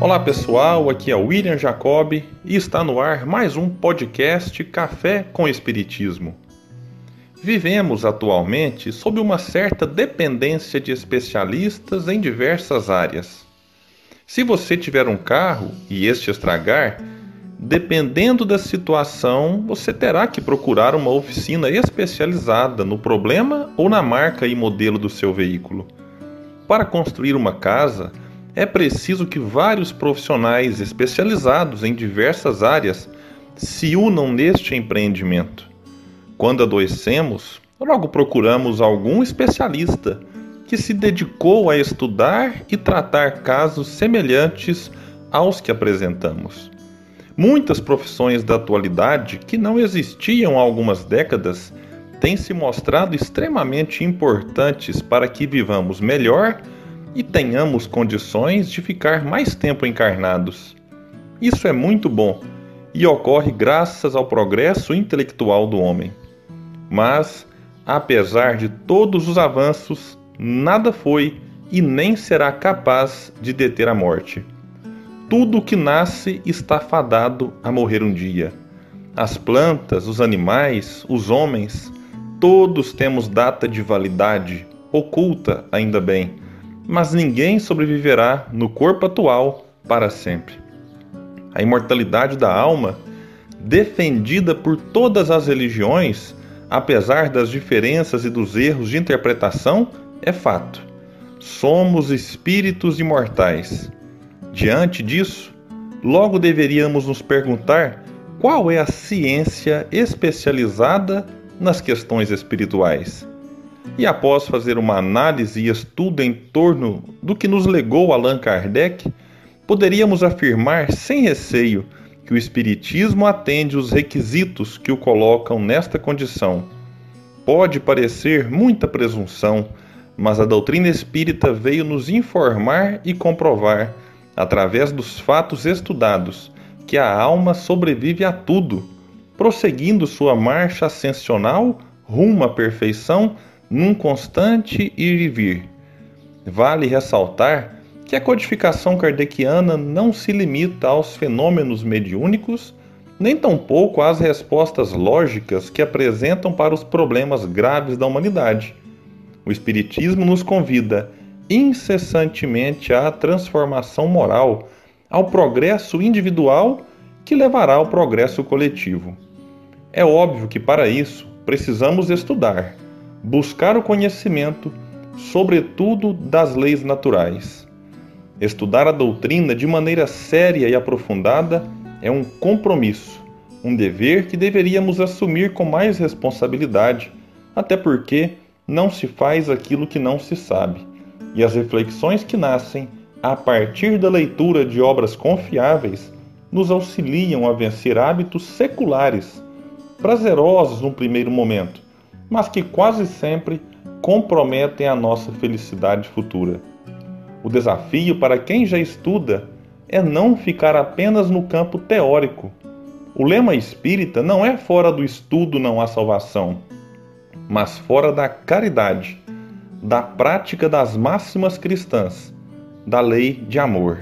Olá pessoal, aqui é William Jacob e está no ar mais um podcast Café com Espiritismo. Vivemos atualmente sob uma certa dependência de especialistas em diversas áreas. Se você tiver um carro e este estragar, dependendo da situação, você terá que procurar uma oficina especializada no problema ou na marca e modelo do seu veículo. Para construir uma casa, é preciso que vários profissionais especializados em diversas áreas se unam neste empreendimento. Quando adoecemos, logo procuramos algum especialista que se dedicou a estudar e tratar casos semelhantes aos que apresentamos. Muitas profissões da atualidade que não existiam há algumas décadas têm se mostrado extremamente importantes para que vivamos melhor e tenhamos condições de ficar mais tempo encarnados. Isso é muito bom e ocorre graças ao progresso intelectual do homem. Mas, apesar de todos os avanços, nada foi e nem será capaz de deter a morte. Tudo que nasce está fadado a morrer um dia. As plantas, os animais, os homens, todos temos data de validade, oculta ainda bem mas ninguém sobreviverá no corpo atual para sempre. A imortalidade da alma, defendida por todas as religiões, apesar das diferenças e dos erros de interpretação, é fato. Somos espíritos imortais. Diante disso, logo deveríamos nos perguntar qual é a ciência especializada nas questões espirituais. E após fazer uma análise e estudo em torno do que nos legou Allan Kardec, poderíamos afirmar sem receio que o Espiritismo atende os requisitos que o colocam nesta condição. Pode parecer muita presunção, mas a doutrina espírita veio nos informar e comprovar, através dos fatos estudados, que a alma sobrevive a tudo, prosseguindo sua marcha ascensional rumo à perfeição num constante ir e vir. Vale ressaltar que a codificação kardeciana não se limita aos fenômenos mediúnicos, nem tampouco às respostas lógicas que apresentam para os problemas graves da humanidade. O Espiritismo nos convida incessantemente à transformação moral, ao progresso individual que levará ao progresso coletivo. É óbvio que para isso precisamos estudar, buscar o conhecimento, sobretudo das leis naturais. Estudar a doutrina de maneira séria e aprofundada é um compromisso, um dever que deveríamos assumir com mais responsabilidade, até porque não se faz aquilo que não se sabe, e as reflexões que nascem a partir da leitura de obras confiáveis nos auxiliam a vencer hábitos seculares, prazerosos no primeiro momento, mas que quase sempre comprometem a nossa felicidade futura. O desafio para quem já estuda é não ficar apenas no campo teórico. O lema espírita não é fora do estudo não há salvação, mas fora da caridade, da prática das máximas cristãs, da lei de amor.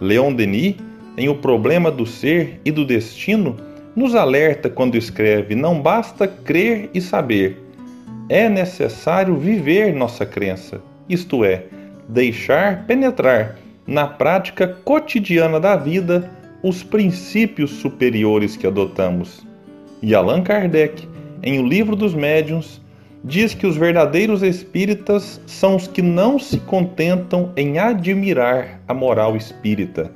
Leon Denis, em O Problema do Ser e do Destino, nos alerta quando escreve: não basta crer e saber, é necessário viver nossa crença, isto é, deixar penetrar na prática cotidiana da vida os princípios superiores que adotamos. E Allan Kardec, em O Livro dos Médiuns, diz que os verdadeiros espíritas são os que não se contentam em admirar a moral espírita,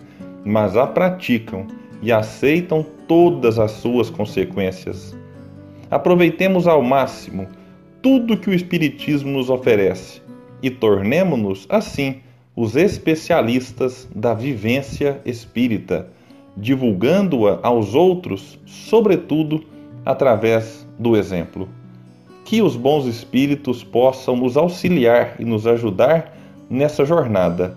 mas a praticam e aceitam todas as suas consequências. Aproveitemos ao máximo tudo que o Espiritismo nos oferece e tornemo-nos, assim, os especialistas da vivência espírita, divulgando-a aos outros, sobretudo através do exemplo. Que os bons espíritos possam nos auxiliar e nos ajudar nessa jornada